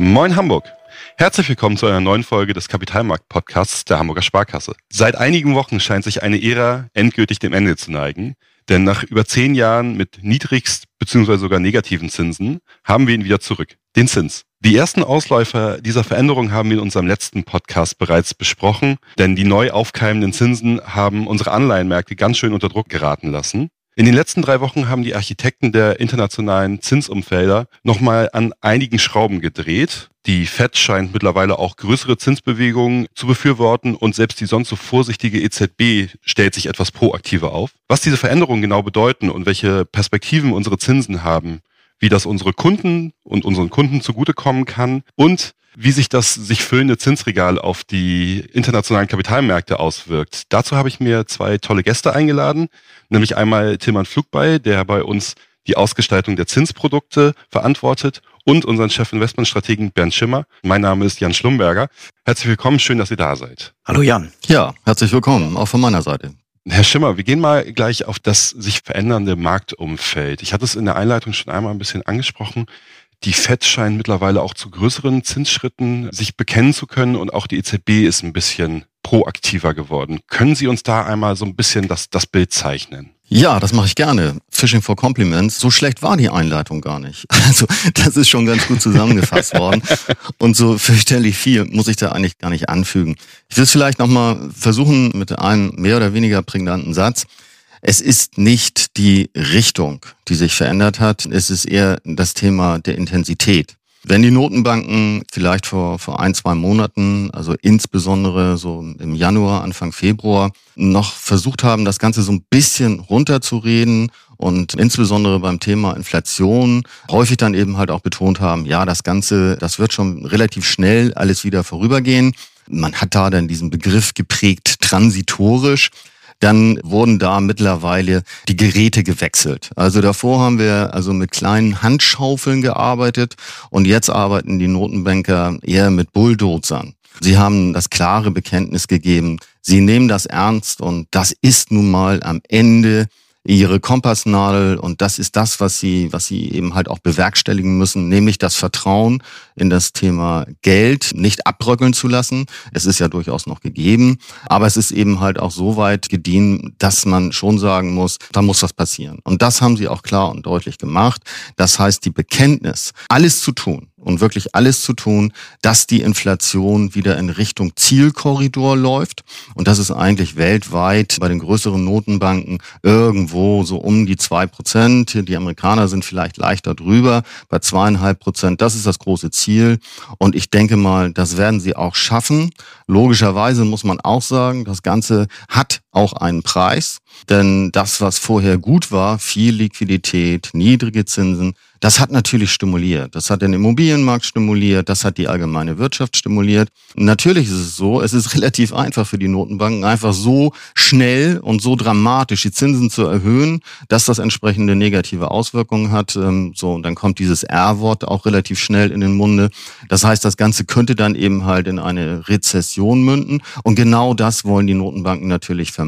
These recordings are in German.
Moin Hamburg. Herzlich willkommen zu einer neuen Folge des Kapitalmarkt-Podcasts der Hamburger Sparkasse. Seit einigen Wochen scheint sich eine Ära endgültig dem Ende zu neigen, denn nach über zehn Jahren mit niedrigst bzw. sogar negativen Zinsen haben wir ihn wieder zurück, den Zins. Die ersten Ausläufer dieser Veränderung haben wir in unserem letzten Podcast bereits besprochen, denn die neu aufkeimenden Zinsen haben unsere Anleihenmärkte ganz schön unter Druck geraten lassen. In den letzten drei Wochen haben die Architekten der internationalen Zinsumfelder nochmal an einigen Schrauben gedreht. Die Fed scheint mittlerweile auch größere Zinsbewegungen zu befürworten und selbst die sonst so vorsichtige EZB stellt sich etwas proaktiver auf. Was diese Veränderungen genau bedeuten und welche Perspektiven unsere Zinsen haben, wie das unsere Kunden und unseren Kunden zugutekommen kann und wie sich das sich füllende Zinsregal auf die internationalen Kapitalmärkte auswirkt. Dazu habe ich mir zwei tolle Gäste eingeladen, nämlich einmal Tilman Flugbei, der bei uns die Ausgestaltung der Zinsprodukte verantwortet und unseren Chef-Investmentstrategen Bernd Schimmer. Mein Name ist Jan Schlumberger. Herzlich willkommen, schön, dass ihr da seid. Hallo Jan. Ja, herzlich willkommen, auch von meiner Seite. Herr Schimmer, wir gehen mal gleich auf das sich verändernde Marktumfeld. Ich hatte es in der Einleitung schon einmal ein bisschen angesprochen. Die FED scheint mittlerweile auch zu größeren Zinsschritten sich bekennen zu können und auch die EZB ist ein bisschen proaktiver geworden. Können Sie uns da einmal so ein bisschen das, das Bild zeichnen? Ja, das mache ich gerne. Fishing for Compliments. So schlecht war die Einleitung gar nicht. Also das ist schon ganz gut zusammengefasst worden. Und so fürchterlich viel muss ich da eigentlich gar nicht anfügen. Ich will es vielleicht nochmal versuchen mit einem mehr oder weniger prägnanten Satz. Es ist nicht die Richtung, die sich verändert hat. Es ist eher das Thema der Intensität. Wenn die Notenbanken vielleicht vor, vor ein, zwei Monaten, also insbesondere so im Januar, Anfang Februar, noch versucht haben, das Ganze so ein bisschen runterzureden und insbesondere beim Thema Inflation häufig dann eben halt auch betont haben, ja, das Ganze, das wird schon relativ schnell alles wieder vorübergehen. Man hat da dann diesen Begriff geprägt transitorisch dann wurden da mittlerweile die Geräte gewechselt. Also davor haben wir also mit kleinen Handschaufeln gearbeitet und jetzt arbeiten die Notenbanker eher mit Bulldozern. Sie haben das klare Bekenntnis gegeben, sie nehmen das ernst und das ist nun mal am Ende ihre Kompassnadel und das ist das, was sie, was sie eben halt auch bewerkstelligen müssen, nämlich das Vertrauen in das Thema Geld nicht abbröckeln zu lassen. Es ist ja durchaus noch gegeben, aber es ist eben halt auch so weit gediehen, dass man schon sagen muss, da muss was passieren. Und das haben sie auch klar und deutlich gemacht. Das heißt, die Bekenntnis, alles zu tun, und wirklich alles zu tun, dass die Inflation wieder in Richtung Zielkorridor läuft. Und das ist eigentlich weltweit bei den größeren Notenbanken irgendwo so um die zwei Prozent. Die Amerikaner sind vielleicht leichter drüber, bei zweieinhalb Prozent. Das ist das große Ziel. Und ich denke mal, das werden sie auch schaffen. Logischerweise muss man auch sagen, das Ganze hat auch einen Preis. Denn das, was vorher gut war, viel Liquidität, niedrige Zinsen, das hat natürlich stimuliert. Das hat den Immobilienmarkt stimuliert, das hat die allgemeine Wirtschaft stimuliert. natürlich ist es so, es ist relativ einfach für die Notenbanken, einfach so schnell und so dramatisch die Zinsen zu erhöhen, dass das entsprechende negative Auswirkungen hat. Ähm, so, und dann kommt dieses R-Wort auch relativ schnell in den Munde. Das heißt, das Ganze könnte dann eben halt in eine Rezession münden. Und genau das wollen die Notenbanken natürlich vermeiden.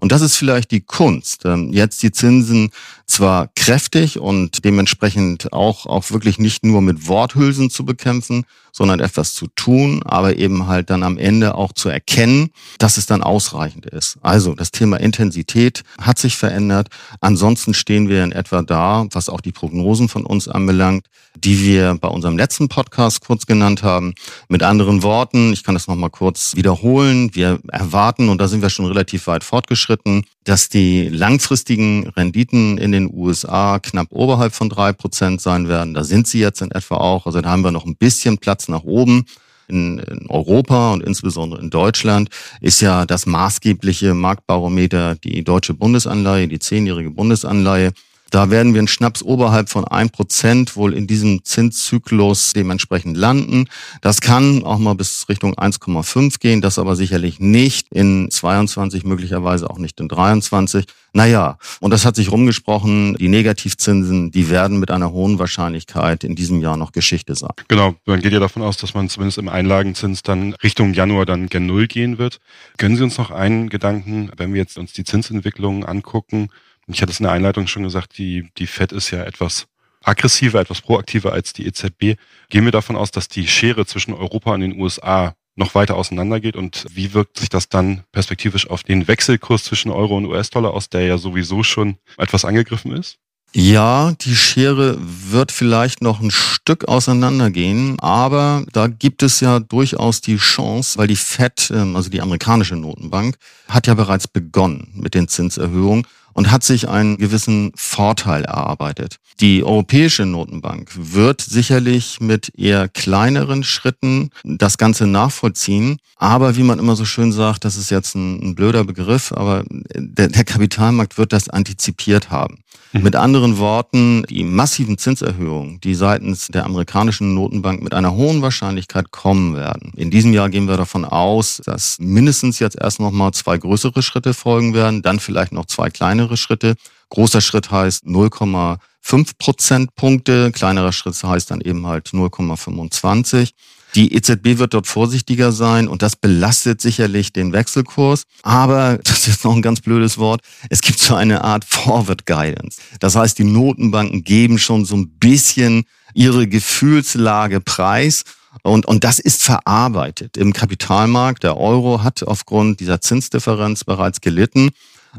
Und das ist vielleicht die Kunst, ähm, jetzt die Zinsen zwar kräftig und dementsprechend auch, auch wirklich nicht nur mit Worthülsen zu bekämpfen, sondern etwas zu tun, aber eben halt dann am Ende auch zu erkennen, dass es dann ausreichend ist. Also das Thema Intensität hat sich verändert. Ansonsten stehen wir in etwa da, was auch die Prognosen von uns anbelangt, die wir bei unserem letzten Podcast kurz genannt haben. Mit anderen Worten, ich kann das nochmal kurz wiederholen. Wir erwarten, und da sind wir schon relativ weit fortgeschritten, dass die langfristigen Renditen in den USA knapp oberhalb von drei Prozent sein werden. Da sind sie jetzt in etwa auch. Also da haben wir noch ein bisschen Platz nach oben. In, in Europa und insbesondere in Deutschland ist ja das maßgebliche Marktbarometer die deutsche Bundesanleihe, die zehnjährige Bundesanleihe. Da werden wir einen Schnaps oberhalb von ein Prozent wohl in diesem Zinszyklus dementsprechend landen. Das kann auch mal bis Richtung 1,5 gehen, das aber sicherlich nicht in 22, möglicherweise auch nicht in 23. Naja, und das hat sich rumgesprochen, die Negativzinsen, die werden mit einer hohen Wahrscheinlichkeit in diesem Jahr noch Geschichte sein. Genau, man geht ja davon aus, dass man zumindest im Einlagenzins dann Richtung Januar dann gen Null gehen wird. Können Sie uns noch einen Gedanken, wenn wir jetzt uns die Zinsentwicklung angucken, ich hatte es in der Einleitung schon gesagt, die, die FED ist ja etwas aggressiver, etwas proaktiver als die EZB. Gehen wir davon aus, dass die Schere zwischen Europa und den USA noch weiter auseinandergeht und wie wirkt sich das dann perspektivisch auf den Wechselkurs zwischen Euro und US-Dollar aus, der ja sowieso schon etwas angegriffen ist? Ja, die Schere wird vielleicht noch ein Stück auseinandergehen, aber da gibt es ja durchaus die Chance, weil die Fed, ähm, also die amerikanische Notenbank, hat ja bereits begonnen mit den Zinserhöhungen und hat sich einen gewissen Vorteil erarbeitet. Die Europäische Notenbank wird sicherlich mit eher kleineren Schritten das Ganze nachvollziehen. Aber wie man immer so schön sagt, das ist jetzt ein, ein blöder Begriff, aber der, der Kapitalmarkt wird das antizipiert haben. Mhm. Mit anderen Worten, die massiven Zinserhöhungen, die seitens der amerikanischen Notenbank mit einer hohen Wahrscheinlichkeit kommen werden. In diesem Jahr gehen wir davon aus, dass mindestens jetzt erst noch mal zwei größere Schritte folgen werden, dann vielleicht noch zwei kleinere Schritte. Großer Schritt heißt 0,5 Prozentpunkte, kleinerer Schritt heißt dann eben halt 0,25. Die EZB wird dort vorsichtiger sein und das belastet sicherlich den Wechselkurs. Aber, das ist jetzt noch ein ganz blödes Wort, es gibt so eine Art Forward Guidance. Das heißt, die Notenbanken geben schon so ein bisschen ihre Gefühlslage preis. Und, und das ist verarbeitet im Kapitalmarkt. Der Euro hat aufgrund dieser Zinsdifferenz bereits gelitten.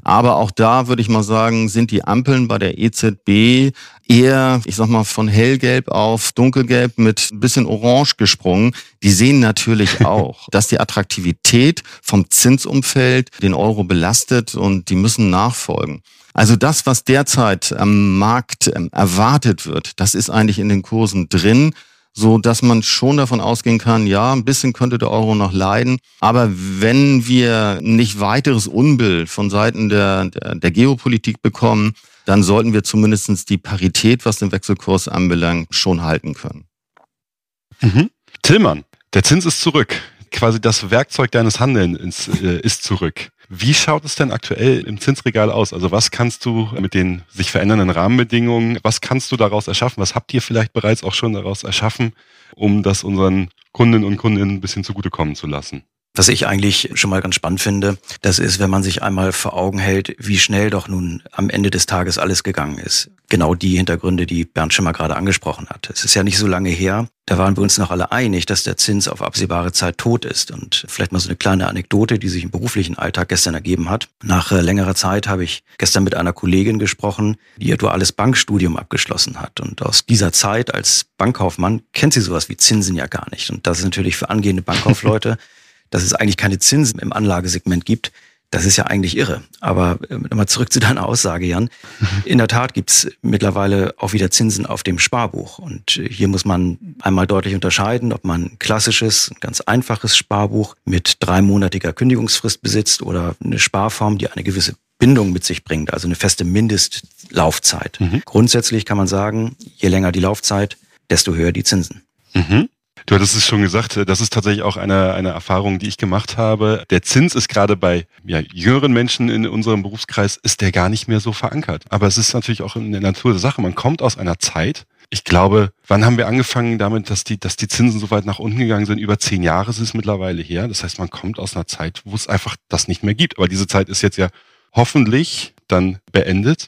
Aber auch da würde ich mal sagen, sind die Ampeln bei der EZB eher, ich sag mal, von hellgelb auf dunkelgelb mit ein bisschen orange gesprungen. Die sehen natürlich auch, dass die Attraktivität vom Zinsumfeld den Euro belastet und die müssen nachfolgen. Also das, was derzeit am Markt ähm, erwartet wird, das ist eigentlich in den Kursen drin so dass man schon davon ausgehen kann, ja, ein bisschen könnte der Euro noch leiden. Aber wenn wir nicht weiteres Unbild von Seiten der, der, der Geopolitik bekommen, dann sollten wir zumindest die Parität, was den Wechselkurs anbelangt, schon halten können. Mhm. Tillmann, der Zins ist zurück. Quasi das Werkzeug deines Handelns äh, ist zurück. Wie schaut es denn aktuell im Zinsregal aus? Also was kannst du mit den sich verändernden Rahmenbedingungen, was kannst du daraus erschaffen? Was habt ihr vielleicht bereits auch schon daraus erschaffen, um das unseren Kundinnen und Kunden ein bisschen zugutekommen zu lassen? Was ich eigentlich schon mal ganz spannend finde, das ist, wenn man sich einmal vor Augen hält, wie schnell doch nun am Ende des Tages alles gegangen ist. Genau die Hintergründe, die Bernd Schimmer gerade angesprochen hat. Es ist ja nicht so lange her, da waren wir uns noch alle einig, dass der Zins auf absehbare Zeit tot ist. Und vielleicht mal so eine kleine Anekdote, die sich im beruflichen Alltag gestern ergeben hat. Nach äh, längerer Zeit habe ich gestern mit einer Kollegin gesprochen, die ihr duales Bankstudium abgeschlossen hat. Und aus dieser Zeit als Bankkaufmann kennt sie sowas wie Zinsen ja gar nicht. Und das ist natürlich für angehende Bankkaufleute dass es eigentlich keine Zinsen im Anlagesegment gibt, das ist ja eigentlich irre. Aber äh, mal zurück zu deiner Aussage, Jan. In der Tat gibt's mittlerweile auch wieder Zinsen auf dem Sparbuch. Und äh, hier muss man einmal deutlich unterscheiden, ob man ein klassisches, ganz einfaches Sparbuch mit dreimonatiger Kündigungsfrist besitzt oder eine Sparform, die eine gewisse Bindung mit sich bringt, also eine feste Mindestlaufzeit. Mhm. Grundsätzlich kann man sagen, je länger die Laufzeit, desto höher die Zinsen. Mhm. Du hattest es schon gesagt, äh, das ist tatsächlich auch eine, eine Erfahrung, die ich gemacht habe. Der Zins ist gerade bei ja, jüngeren Menschen in unserem Berufskreis, ist der gar nicht mehr so verankert. Aber es ist natürlich auch in der Natur der Sache. Man kommt aus einer Zeit, ich glaube, wann haben wir angefangen damit, dass die, dass die Zinsen so weit nach unten gegangen sind? Über zehn Jahre ist es mittlerweile her. Das heißt, man kommt aus einer Zeit, wo es einfach das nicht mehr gibt. Aber diese Zeit ist jetzt ja hoffentlich dann beendet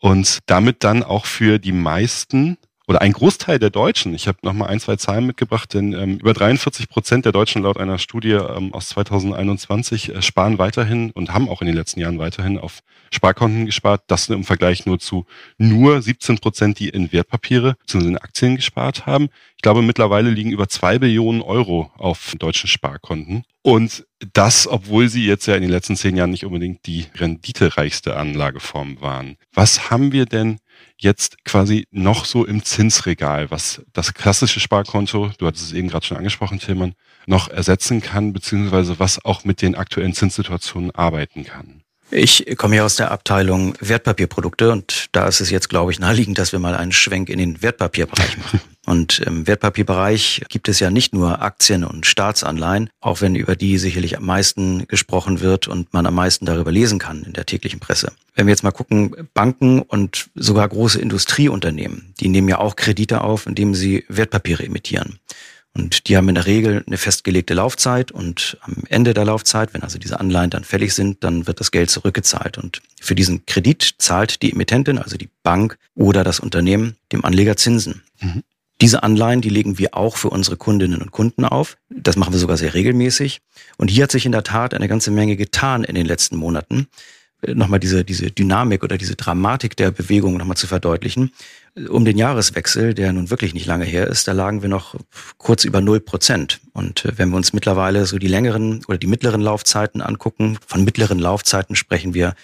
und damit dann auch für die meisten oder ein Großteil der Deutschen, ich habe nochmal ein, zwei Zahlen mitgebracht, denn ähm, über 43 Prozent der Deutschen laut einer Studie ähm, aus 2021 äh, sparen weiterhin und haben auch in den letzten Jahren weiterhin auf Sparkonten gespart. Das im Vergleich nur zu nur 17 Prozent, die in Wertpapiere bzw. in Aktien gespart haben. Ich glaube, mittlerweile liegen über zwei Billionen Euro auf deutschen Sparkonten. Und das, obwohl sie jetzt ja in den letzten zehn Jahren nicht unbedingt die renditereichste Anlageform waren. Was haben wir denn jetzt quasi noch so im Zinsregal, was das klassische Sparkonto, du hattest es eben gerade schon angesprochen, Tillmann, noch ersetzen kann, beziehungsweise was auch mit den aktuellen Zinssituationen arbeiten kann? Ich komme ja aus der Abteilung Wertpapierprodukte und da ist es jetzt, glaube ich, naheliegend, dass wir mal einen Schwenk in den Wertpapierbereich machen. Und im Wertpapierbereich gibt es ja nicht nur Aktien und Staatsanleihen, auch wenn über die sicherlich am meisten gesprochen wird und man am meisten darüber lesen kann in der täglichen Presse. Wenn wir jetzt mal gucken, Banken und sogar große Industrieunternehmen, die nehmen ja auch Kredite auf, indem sie Wertpapiere emittieren. Und die haben in der Regel eine festgelegte Laufzeit und am Ende der Laufzeit, wenn also diese Anleihen dann fällig sind, dann wird das Geld zurückgezahlt. Und für diesen Kredit zahlt die Emittentin, also die Bank oder das Unternehmen, dem Anleger Zinsen. Mhm. Diese Anleihen, die legen wir auch für unsere Kundinnen und Kunden auf. Das machen wir sogar sehr regelmäßig. Und hier hat sich in der Tat eine ganze Menge getan in den letzten Monaten. Nochmal diese, diese Dynamik oder diese Dramatik der Bewegung nochmal zu verdeutlichen. Um den Jahreswechsel, der nun wirklich nicht lange her ist, da lagen wir noch kurz über null Prozent. Und äh, wenn wir uns mittlerweile so die längeren oder die mittleren Laufzeiten angucken, von mittleren Laufzeiten sprechen wir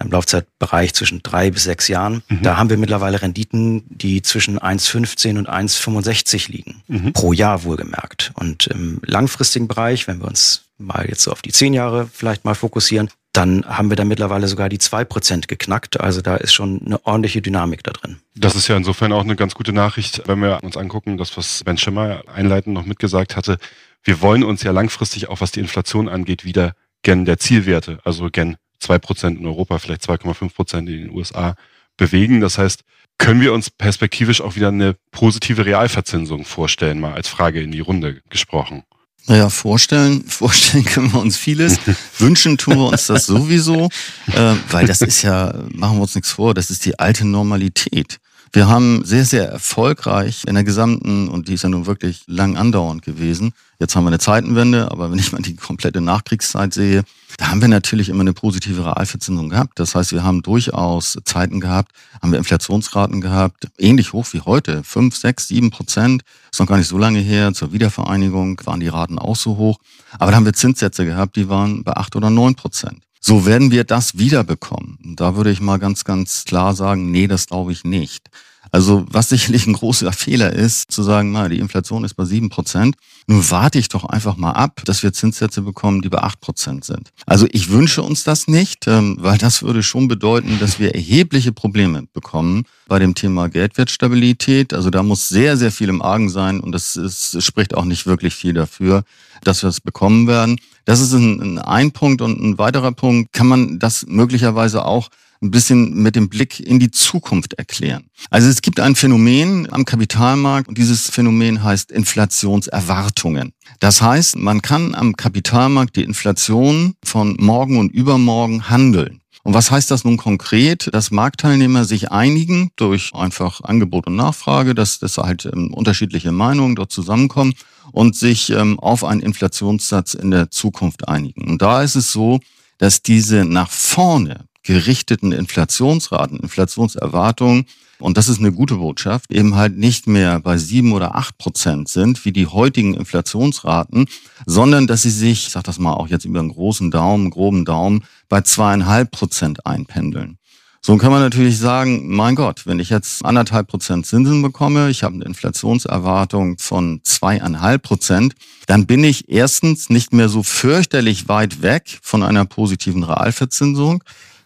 im Laufzeitbereich zwischen drei bis sechs Jahren. Mhm. Da haben wir mittlerweile Renditen, die zwischen 1,15 und 1,65 liegen. Mhm. Pro Jahr wohlgemerkt. Und im langfristigen Bereich, wenn wir uns mal jetzt so auf die zehn Jahre vielleicht mal fokussieren, dann haben wir da mittlerweile sogar die zwei Prozent geknackt. Also da ist schon eine ordentliche Dynamik da drin. Das ist ja insofern auch eine ganz gute Nachricht, wenn wir uns angucken, das, was Ben Schimmer einleitend noch mitgesagt hatte. Wir wollen uns ja langfristig auch, was die Inflation angeht, wieder gen der Zielwerte, also gen zwei Prozent in Europa, vielleicht 2,5 Prozent in den USA bewegen. Das heißt, können wir uns perspektivisch auch wieder eine positive Realverzinsung vorstellen, mal als Frage in die Runde gesprochen? Naja, vorstellen, vorstellen können wir uns vieles. Wünschen tun wir uns das sowieso, äh, weil das ist ja, machen wir uns nichts vor, das ist die alte Normalität. Wir haben sehr, sehr erfolgreich in der gesamten, und die ist ja nun wirklich lang andauernd gewesen. Jetzt haben wir eine Zeitenwende, aber wenn ich mal die komplette Nachkriegszeit sehe, da haben wir natürlich immer eine positive Realverzinsung gehabt. Das heißt, wir haben durchaus Zeiten gehabt, haben wir Inflationsraten gehabt, ähnlich hoch wie heute, fünf, sechs, sieben Prozent. Ist noch gar nicht so lange her. Zur Wiedervereinigung waren die Raten auch so hoch. Aber da haben wir Zinssätze gehabt, die waren bei acht oder neun Prozent. So werden wir das wiederbekommen. Da würde ich mal ganz, ganz klar sagen, nee, das glaube ich nicht. Also was sicherlich ein großer Fehler ist, zu sagen, na, die Inflation ist bei sieben Prozent. Nun warte ich doch einfach mal ab, dass wir Zinssätze bekommen, die bei acht Prozent sind. Also ich wünsche uns das nicht, ähm, weil das würde schon bedeuten, dass wir erhebliche Probleme bekommen bei dem Thema Geldwertstabilität. Also da muss sehr, sehr viel im Argen sein und das ist, spricht auch nicht wirklich viel dafür, dass wir es bekommen werden. Das ist ein, ein Punkt und ein weiterer Punkt. Kann man das möglicherweise auch ein bisschen mit dem Blick in die Zukunft erklären. Also es gibt ein Phänomen am Kapitalmarkt und dieses Phänomen heißt Inflationserwartungen. Das heißt, man kann am Kapitalmarkt die Inflation von morgen und übermorgen handeln. Und was heißt das nun konkret? Dass Marktteilnehmer sich einigen durch einfach Angebot und Nachfrage, dass, dass halt ähm, unterschiedliche Meinungen dort zusammenkommen und sich ähm, auf einen Inflationssatz in der Zukunft einigen. Und da ist es so, dass diese nach vorne gerichteten Inflationsraten, Inflationserwartungen, und das ist eine gute Botschaft, eben halt nicht mehr bei sieben oder acht Prozent sind, wie die heutigen Inflationsraten, sondern dass sie sich, ich sag das mal auch jetzt über einen großen Daumen, groben Daumen, bei zweieinhalb Prozent einpendeln. So kann man natürlich sagen, mein Gott, wenn ich jetzt anderthalb Prozent Zinsen bekomme, ich habe eine Inflationserwartung von zweieinhalb Prozent, dann bin ich erstens nicht mehr so fürchterlich weit weg von einer positiven Realverzinsung.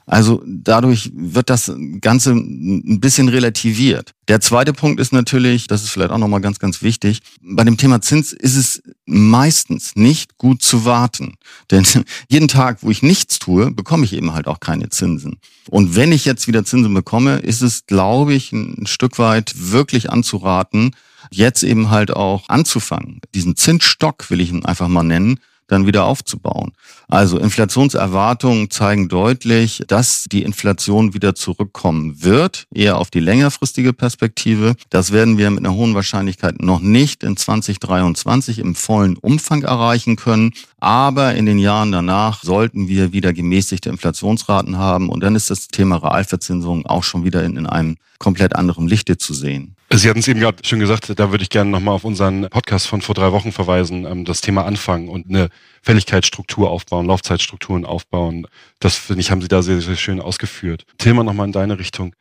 Also dadurch wird das Ganze ein bisschen relativiert. Der zweite Punkt ist natürlich, das ist vielleicht auch nochmal ganz, ganz wichtig, bei dem Thema Zins ist es meistens nicht gut zu warten. Denn jeden Tag, wo ich nichts tue, bekomme ich eben halt auch keine Zinsen. Und wenn ich jetzt wieder Zinsen bekomme, ist es, glaube ich, ein Stück weit wirklich anzuraten, jetzt eben halt auch anzufangen. Diesen Zinsstock will ich ihn einfach mal nennen, dann wieder aufzubauen. Also Inflationserwartungen zeigen deutlich, dass die Inflation wieder zurückkommen wird, eher auf die längerfristige Perspektive. Das werden wir mit einer hohen Wahrscheinlichkeit noch nicht in 2023 im vollen Umfang erreichen können. Aber in den Jahren danach sollten wir wieder gemäßigte Inflationsraten haben und dann ist das Thema Realverzinsung auch schon wieder in, in einem komplett anderen Lichte zu sehen. Sie hatten es eben gerade schon gesagt, da würde ich gerne nochmal auf unseren Podcast von vor drei Wochen verweisen, ähm, das Thema Anfangen und eine Fälligkeitsstruktur aufbauen, Laufzeitstrukturen aufbauen. Das finde ich, haben Sie da sehr, sehr schön ausgeführt. Thema nochmal in deine Richtung.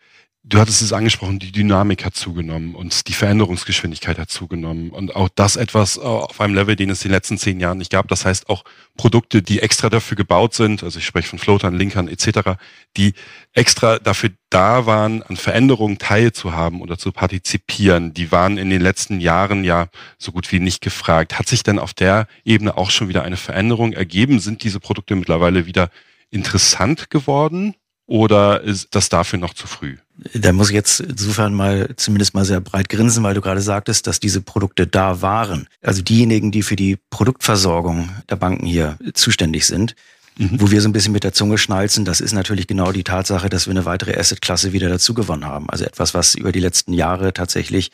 Du hattest es angesprochen, die Dynamik hat zugenommen und die Veränderungsgeschwindigkeit hat zugenommen. Und auch das etwas äh, auf einem Level, den es in den letzten zehn Jahren nicht gab. Das heißt auch Produkte, die extra dafür gebaut sind, also ich spreche von Floatern, Linkern etc., die extra dafür da waren, an Veränderungen teilzuhaben oder zu partizipieren, die waren in den letzten Jahren ja so gut wie nicht gefragt. Hat sich denn auf der Ebene auch schon wieder eine Veränderung ergeben? Sind diese Produkte mittlerweile wieder interessant geworden? Oder ist das dafür noch zu früh? Da muss ich jetzt insofern mal zumindest mal sehr breit grinsen, weil du gerade sagtest, dass diese Produkte da waren. Also diejenigen, die für die Produktversorgung der Banken hier zuständig sind, mhm. wo wir so ein bisschen mit der Zunge schnalzen, das ist natürlich genau die Tatsache, dass wir eine weitere Assetklasse wieder dazu gewonnen haben. Also etwas, was über die letzten Jahre tatsächlich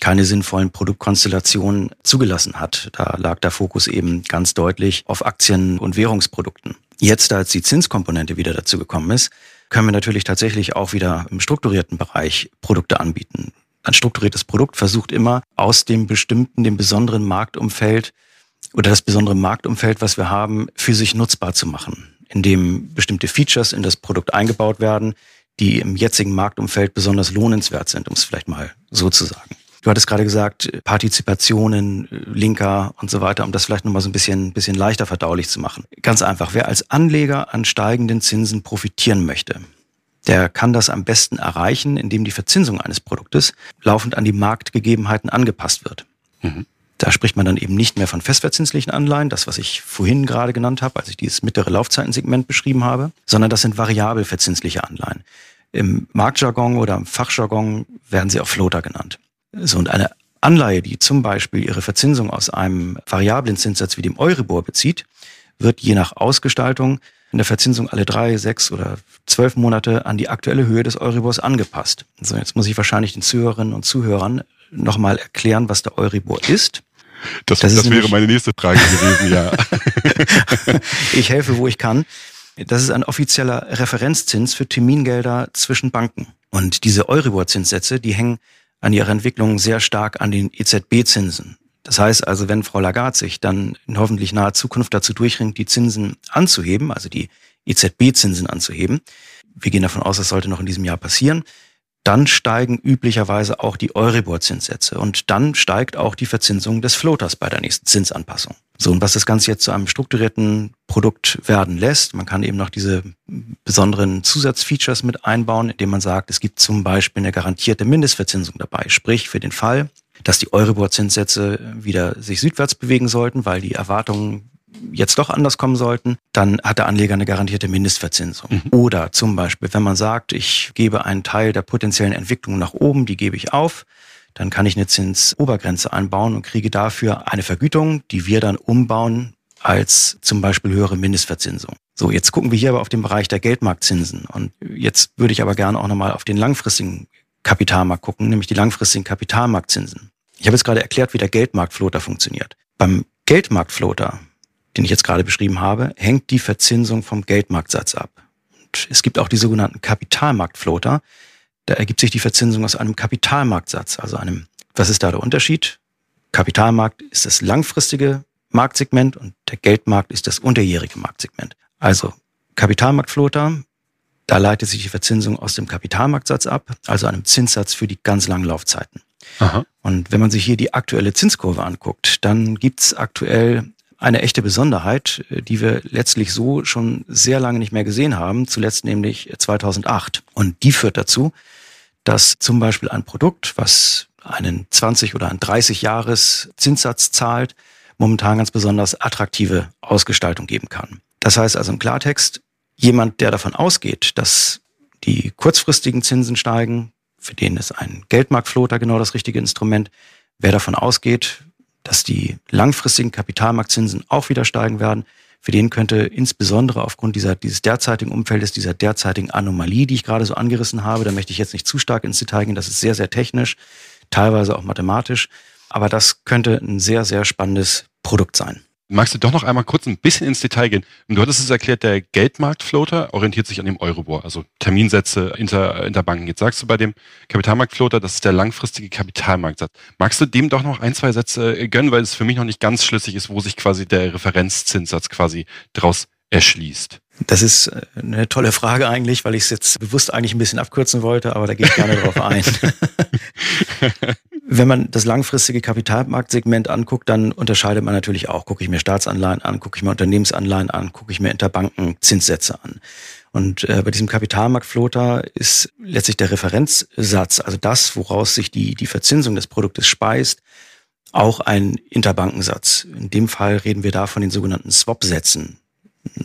keine sinnvollen Produktkonstellationen zugelassen hat. Da lag der Fokus eben ganz deutlich auf Aktien- und Währungsprodukten. Jetzt, da jetzt die Zinskomponente wieder dazu gekommen ist, können wir natürlich tatsächlich auch wieder im strukturierten Bereich Produkte anbieten. Ein strukturiertes Produkt versucht immer aus dem bestimmten, dem besonderen Marktumfeld oder das besondere Marktumfeld, was wir haben, für sich nutzbar zu machen, indem bestimmte Features in das Produkt eingebaut werden, die im jetzigen Marktumfeld besonders lohnenswert sind, um es vielleicht mal so zu sagen. Du hattest gerade gesagt, Partizipationen, Linker und so weiter, um das vielleicht nochmal so ein bisschen, bisschen leichter verdaulich zu machen. Ganz einfach, wer als Anleger an steigenden Zinsen profitieren möchte, der kann das am besten erreichen, indem die Verzinsung eines Produktes laufend an die Marktgegebenheiten angepasst wird. Mhm. Da spricht man dann eben nicht mehr von festverzinslichen Anleihen, das, was ich vorhin gerade genannt habe, als ich dieses mittlere Laufzeitensegment beschrieben habe, sondern das sind variabel verzinsliche Anleihen. Im Marktjargon oder im Fachjargon werden sie auch Floater genannt. So, und eine Anleihe, die zum Beispiel ihre Verzinsung aus einem variablen Zinssatz wie dem Euribor bezieht, wird je nach Ausgestaltung in der Verzinsung alle drei, sechs oder zwölf Monate an die aktuelle Höhe des Euribors angepasst. So, jetzt muss ich wahrscheinlich den Zuhörerinnen und Zuhörern nochmal erklären, was der Euribor ist. Das, das, das wäre meine nächste Frage gewesen, ja. ich helfe, wo ich kann. Das ist ein offizieller Referenzzins für Termingelder zwischen Banken. Und diese Euribor-Zinssätze, die hängen an ihrer Entwicklung sehr stark an den EZB-Zinsen. Das heißt also, wenn Frau Lagarde sich dann in hoffentlich naher Zukunft dazu durchringt, die Zinsen anzuheben, also die EZB-Zinsen anzuheben, wir gehen davon aus, das sollte noch in diesem Jahr passieren, dann steigen üblicherweise auch die Euribor-Zinssätze und dann steigt auch die Verzinsung des Floaters bei der nächsten Zinsanpassung. So, und was das Ganze jetzt zu einem strukturierten Produkt werden lässt, man kann eben noch diese besonderen Zusatzfeatures mit einbauen, indem man sagt, es gibt zum Beispiel eine garantierte Mindestverzinsung dabei. Sprich, für den Fall, dass die Euribor-Zinssätze wieder sich südwärts bewegen sollten, weil die Erwartungen jetzt doch anders kommen sollten, dann hat der Anleger eine garantierte Mindestverzinsung. Mhm. Oder zum Beispiel, wenn man sagt, ich gebe einen Teil der potenziellen Entwicklung nach oben, die gebe ich auf, dann kann ich eine Zinsobergrenze einbauen und kriege dafür eine Vergütung, die wir dann umbauen als zum Beispiel höhere Mindestverzinsung. So, jetzt gucken wir hier aber auf den Bereich der Geldmarktzinsen. Und jetzt würde ich aber gerne auch nochmal auf den langfristigen Kapitalmarkt gucken, nämlich die langfristigen Kapitalmarktzinsen. Ich habe jetzt gerade erklärt, wie der Geldmarktfloater funktioniert. Beim Geldmarktfloater den ich jetzt gerade beschrieben habe, hängt die Verzinsung vom Geldmarktsatz ab. Und es gibt auch die sogenannten Kapitalmarktfloater. Da ergibt sich die Verzinsung aus einem Kapitalmarktsatz, also einem, was ist da der Unterschied? Kapitalmarkt ist das langfristige Marktsegment und der Geldmarkt ist das unterjährige Marktsegment. Also Kapitalmarktfloater, da leitet sich die Verzinsung aus dem Kapitalmarktsatz ab, also einem Zinssatz für die ganz langen Laufzeiten. Aha. Und wenn man sich hier die aktuelle Zinskurve anguckt, dann gibt's aktuell eine echte Besonderheit, äh, die wir letztlich so schon sehr lange nicht mehr gesehen haben, zuletzt nämlich 2008. Und die führt dazu, dass zum Beispiel ein Produkt, was einen 20 oder einen 30 Jahres Zinssatz zahlt, momentan ganz besonders attraktive Ausgestaltung geben kann. Das heißt also im Klartext, jemand, der davon ausgeht, dass die kurzfristigen Zinsen steigen, für den ist ein Geldmarktfloater genau das richtige Instrument. Wer davon ausgeht, dass die langfristigen Kapitalmarktzinsen auch wieder steigen werden. Für den könnte insbesondere aufgrund dieser, dieses derzeitigen Umfeldes, dieser derzeitigen Anomalie, die ich gerade so angerissen habe, da möchte ich jetzt nicht zu stark ins Detail gehen, das ist sehr, sehr technisch, teilweise auch mathematisch, aber das könnte ein sehr, sehr spannendes Produkt sein. Magst du doch noch einmal kurz ein bisschen ins Detail gehen? Und du hattest es erklärt, der Geldmarktfloater orientiert sich an dem Euribor, also Terminsätze inter, Interbanken. Jetzt sagst du bei dem Kapitalmarktfloater, das ist der langfristige Kapitalmarktsatz. Magst du dem doch noch ein, zwei Sätze gönnen, weil es für mich noch nicht ganz schlüssig ist, wo sich quasi der Referenzzinssatz quasi draus erschließt? Das ist äh, eine tolle Frage eigentlich, weil ich es jetzt bewusst eigentlich ein bisschen abkürzen wollte, aber da gehe ich gerne drauf ein. Wenn man das langfristige Kapitalmarktsegment anguckt, dann unterscheidet man natürlich auch, gucke ich mir Staatsanleihen an, gucke ich mir Unternehmensanleihen an, gucke ich mir Interbanken-Zinssätze an. Und äh, bei diesem Kapitalmarktfloater ist letztlich der Referenzsatz, also das, woraus sich die, die Verzinsung des Produktes speist, auch ein Interbankensatz. In dem Fall reden wir da von den sogenannten Swap-Sätzen.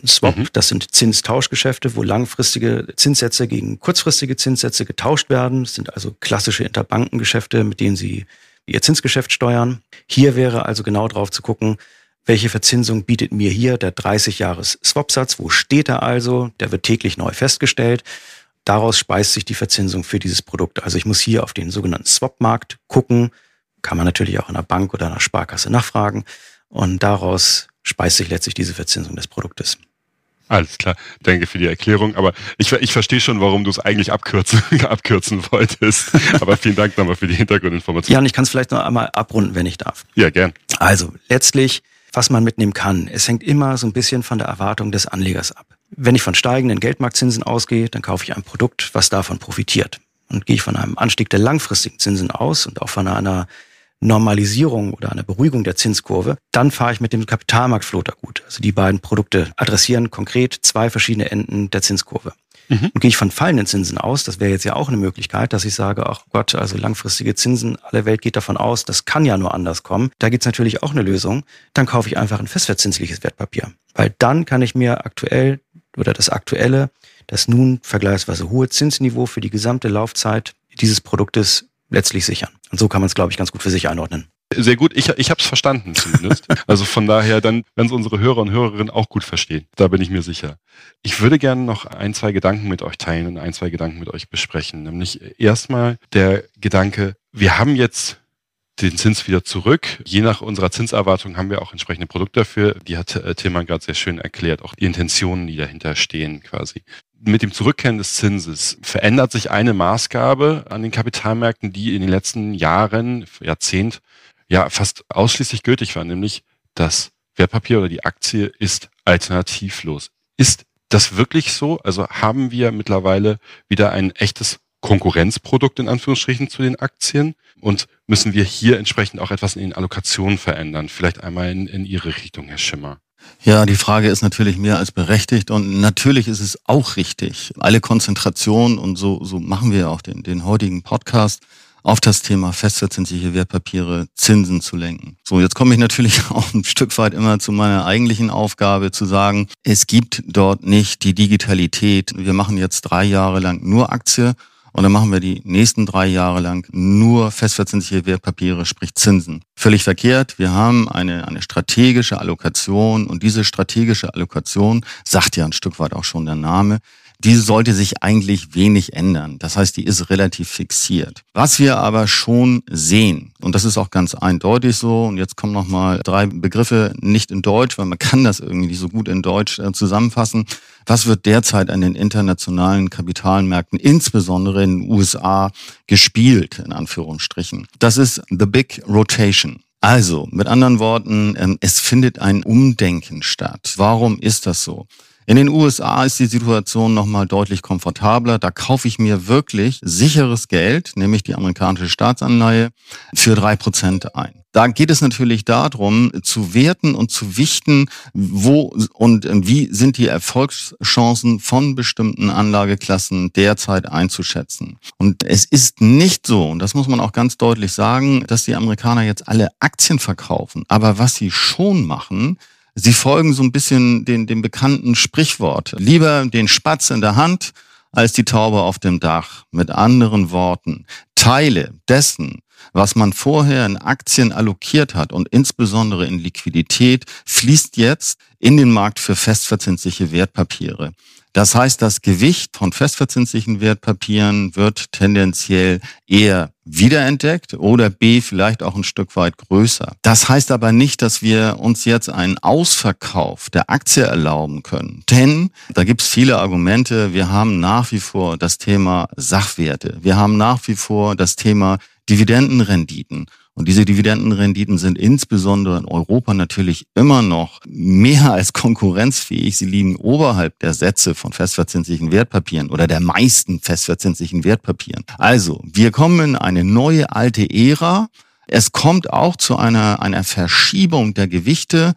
Swap, mhm. das sind Zinstauschgeschäfte, wo langfristige Zinssätze gegen kurzfristige Zinssätze getauscht werden. Das sind also klassische Interbankengeschäfte, mit denen Sie Ihr Zinsgeschäft steuern. Hier wäre also genau drauf zu gucken, welche Verzinsung bietet mir hier der 30-Jahres-Swap-Satz? Wo steht er also? Der wird täglich neu festgestellt. Daraus speist sich die Verzinsung für dieses Produkt. Also ich muss hier auf den sogenannten Swap-Markt gucken. Kann man natürlich auch in einer Bank oder einer Sparkasse nachfragen. Und daraus speist sich letztlich diese Verzinsung des Produktes. Alles klar, danke für die Erklärung. Aber ich, ich verstehe schon, warum du es eigentlich abkürzen, abkürzen wolltest. Aber vielen Dank nochmal für die Hintergrundinformation. Ja, und ich kann es vielleicht noch einmal abrunden, wenn ich darf. Ja, gern. Also letztlich, was man mitnehmen kann, es hängt immer so ein bisschen von der Erwartung des Anlegers ab. Wenn ich von steigenden Geldmarktzinsen ausgehe, dann kaufe ich ein Produkt, was davon profitiert. Und gehe ich von einem Anstieg der langfristigen Zinsen aus und auch von einer Normalisierung oder einer Beruhigung der Zinskurve, dann fahre ich mit dem Kapitalmarktfloater gut. Also die beiden Produkte adressieren konkret zwei verschiedene Enden der Zinskurve. Mhm. Und gehe ich von fallenden Zinsen aus, das wäre jetzt ja auch eine Möglichkeit, dass ich sage, ach Gott, also langfristige Zinsen, alle Welt geht davon aus, das kann ja nur anders kommen. Da gibt's natürlich auch eine Lösung. Dann kaufe ich einfach ein festverzinsliches Wertpapier. Weil dann kann ich mir aktuell oder das aktuelle, das nun vergleichsweise hohe Zinsniveau für die gesamte Laufzeit dieses Produktes letztlich sichern. Und so kann man es, glaube ich, ganz gut für sich einordnen. Sehr gut, ich, ich habe es verstanden zumindest. also von daher, dann werden es unsere Hörer und Hörerinnen auch gut verstehen. Da bin ich mir sicher. Ich würde gerne noch ein, zwei Gedanken mit euch teilen und ein, zwei Gedanken mit euch besprechen. Nämlich erstmal der Gedanke, wir haben jetzt den Zins wieder zurück. Je nach unserer Zinserwartung haben wir auch entsprechende Produkte dafür. Die hat äh, Tilman gerade sehr schön erklärt, auch die Intentionen, die dahinter stehen quasi mit dem Zurückkehren des Zinses verändert sich eine Maßgabe an den Kapitalmärkten, die in den letzten Jahren, Jahrzehnt, ja fast ausschließlich gültig war, nämlich das Wertpapier oder die Aktie ist alternativlos. Ist das wirklich so? Also haben wir mittlerweile wieder ein echtes Konkurrenzprodukt in Anführungsstrichen zu den Aktien und müssen wir hier entsprechend auch etwas in den Allokationen verändern? Vielleicht einmal in, in Ihre Richtung, Herr Schimmer. Ja, die Frage ist natürlich mehr als berechtigt und natürlich ist es auch richtig, alle Konzentration und so, so machen wir auch den, den heutigen Podcast auf das Thema festverzinsliche Wertpapiere, Zinsen zu lenken. So, jetzt komme ich natürlich auch ein Stück weit immer zu meiner eigentlichen Aufgabe zu sagen, es gibt dort nicht die Digitalität. Wir machen jetzt drei Jahre lang nur Aktie und dann machen wir die nächsten drei Jahre lang nur festverzinsliche Wertpapiere, sprich Zinsen. Völlig verkehrt. Wir haben eine, eine strategische Allokation und diese strategische Allokation sagt ja ein Stück weit auch schon der Name. Diese sollte sich eigentlich wenig ändern. Das heißt, die ist relativ fixiert. Was wir aber schon sehen, und das ist auch ganz eindeutig so, und jetzt kommen nochmal drei Begriffe nicht in Deutsch, weil man kann das irgendwie so gut in Deutsch äh, zusammenfassen. Was wird derzeit an den internationalen Kapitalmärkten, insbesondere in den USA, gespielt, in Anführungsstrichen? Das ist the big rotation. Also, mit anderen Worten, ähm, es findet ein Umdenken statt. Warum ist das so? In den USA ist die Situation nochmal deutlich komfortabler. Da kaufe ich mir wirklich sicheres Geld, nämlich die amerikanische Staatsanleihe, für drei Prozent ein. Da geht es natürlich darum, zu werten und zu wichten, wo und wie sind die Erfolgschancen von bestimmten Anlageklassen derzeit einzuschätzen. Und es ist nicht so, und das muss man auch ganz deutlich sagen, dass die Amerikaner jetzt alle Aktien verkaufen. Aber was sie schon machen, Sie folgen so ein bisschen den, dem bekannten Sprichwort. Lieber den Spatz in der Hand als die Taube auf dem Dach. Mit anderen Worten, Teile dessen, was man vorher in Aktien allokiert hat und insbesondere in Liquidität, fließt jetzt in den Markt für festverzinsliche Wertpapiere. Das heißt, das Gewicht von festverzinslichen Wertpapieren wird tendenziell eher wiederentdeckt oder B vielleicht auch ein Stück weit größer. Das heißt aber nicht, dass wir uns jetzt einen Ausverkauf der Aktie erlauben können. Denn da gibt es viele Argumente. Wir haben nach wie vor das Thema Sachwerte. Wir haben nach wie vor das Thema Dividendenrenditen. Und diese Dividendenrenditen sind insbesondere in Europa natürlich immer noch mehr als konkurrenzfähig. Sie liegen oberhalb der Sätze von festverzinslichen Wertpapieren oder der meisten festverzinslichen Wertpapieren. Also, wir kommen in eine neue alte Ära. Es kommt auch zu einer, einer Verschiebung der Gewichte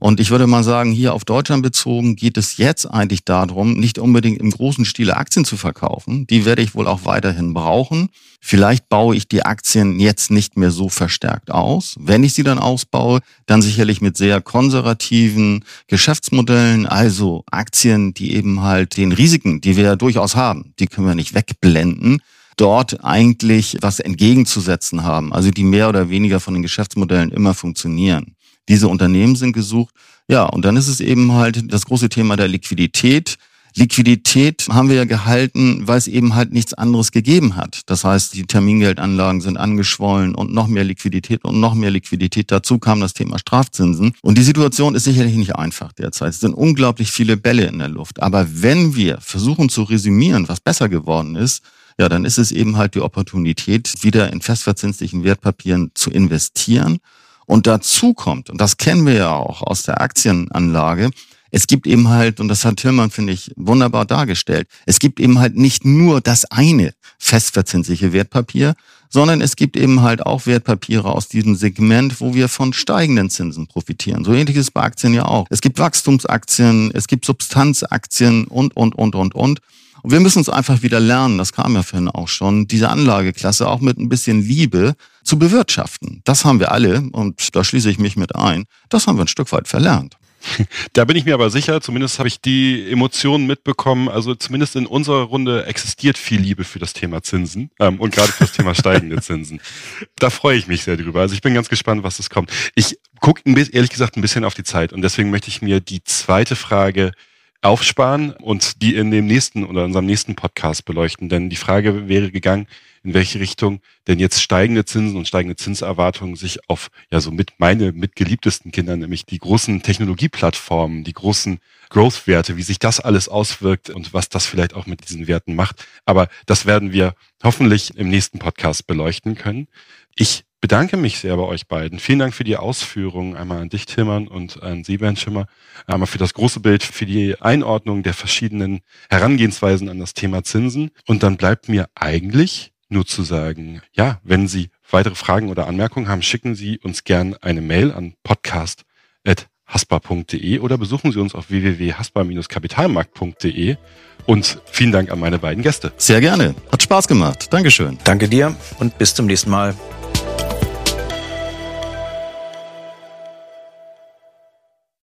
Und ich würde mal sagen, hier auf Deutschland bezogen geht es jetzt eigentlich darum, nicht unbedingt im großen Stile Aktien zu verkaufen. Die werde ich wohl auch weiterhin brauchen. Vielleicht baue ich die Aktien jetzt nicht mehr so verstärkt aus. Wenn ich sie dann ausbaue, dann sicherlich mit sehr konservativen Geschäftsmodellen, also Aktien, die eben halt den Risiken, die wir ja durchaus haben, die können wir nicht wegblenden, dort eigentlich was entgegenzusetzen haben, also die mehr oder weniger von den Geschäftsmodellen immer funktionieren. Diese Unternehmen sind gesucht. Ja, und dann ist es eben halt das große Thema der Liquidität. Liquidität haben wir ja gehalten, weil es eben halt nichts anderes gegeben hat. Das heißt, die Termingeldanlagen sind angeschwollen und noch mehr Liquidität und noch mehr Liquidität. Dazu kam das Thema Strafzinsen. Und die Situation ist sicherlich nicht einfach derzeit. Es sind unglaublich viele Bälle in der Luft. Aber wenn wir versuchen zu resümieren, was besser geworden ist, ja, dann ist es eben halt die Opportunität, wieder in festverzinslichen Wertpapieren zu investieren. Und dazu kommt, und das kennen wir ja auch aus der Aktienanlage, es gibt eben halt, und das hat Tillmann, finde ich, wunderbar dargestellt, es gibt eben halt nicht nur das eine festverzinsliche Wertpapier, sondern es gibt eben halt auch Wertpapiere aus diesem Segment, wo wir von steigenden Zinsen profitieren. So ähnlich ist bei Aktien ja auch. Es gibt Wachstumsaktien, es gibt Substanzaktien und, und, und, und, und. Und wir müssen uns einfach wieder lernen, das kam ja vorhin auch schon, diese Anlageklasse auch mit ein bisschen Liebe zu bewirtschaften. Das haben wir alle, und da schließe ich mich mit ein, das haben wir ein Stück weit verlernt. Da bin ich mir aber sicher, zumindest habe ich die Emotionen mitbekommen, also zumindest in unserer Runde existiert viel Liebe für das Thema Zinsen ähm, und gerade für das Thema steigende Zinsen. Da freue ich mich sehr drüber. Also ich bin ganz gespannt, was es kommt. Ich gucke ehrlich gesagt ein bisschen auf die Zeit und deswegen möchte ich mir die zweite Frage aufsparen und die in dem nächsten oder unserem nächsten Podcast beleuchten. Denn die Frage wäre gegangen, in welche Richtung denn jetzt steigende Zinsen und steigende Zinserwartungen sich auf ja so mit meine mitgeliebtesten Kinder, nämlich die großen Technologieplattformen, die großen Growth-Werte, wie sich das alles auswirkt und was das vielleicht auch mit diesen Werten macht. Aber das werden wir hoffentlich im nächsten Podcast beleuchten können. Ich bedanke mich sehr bei euch beiden. Vielen Dank für die Ausführungen. Einmal an dich, Tillmann, und an Sie, Bernd Schimmer. Einmal für das große Bild, für die Einordnung der verschiedenen Herangehensweisen an das Thema Zinsen. Und dann bleibt mir eigentlich nur zu sagen, ja, wenn Sie weitere Fragen oder Anmerkungen haben, schicken Sie uns gern eine Mail an podcast.haspa.de oder besuchen Sie uns auf www.haspa-kapitalmarkt.de. Und vielen Dank an meine beiden Gäste. Sehr gerne. Hat Spaß gemacht. Dankeschön. Danke dir und bis zum nächsten Mal.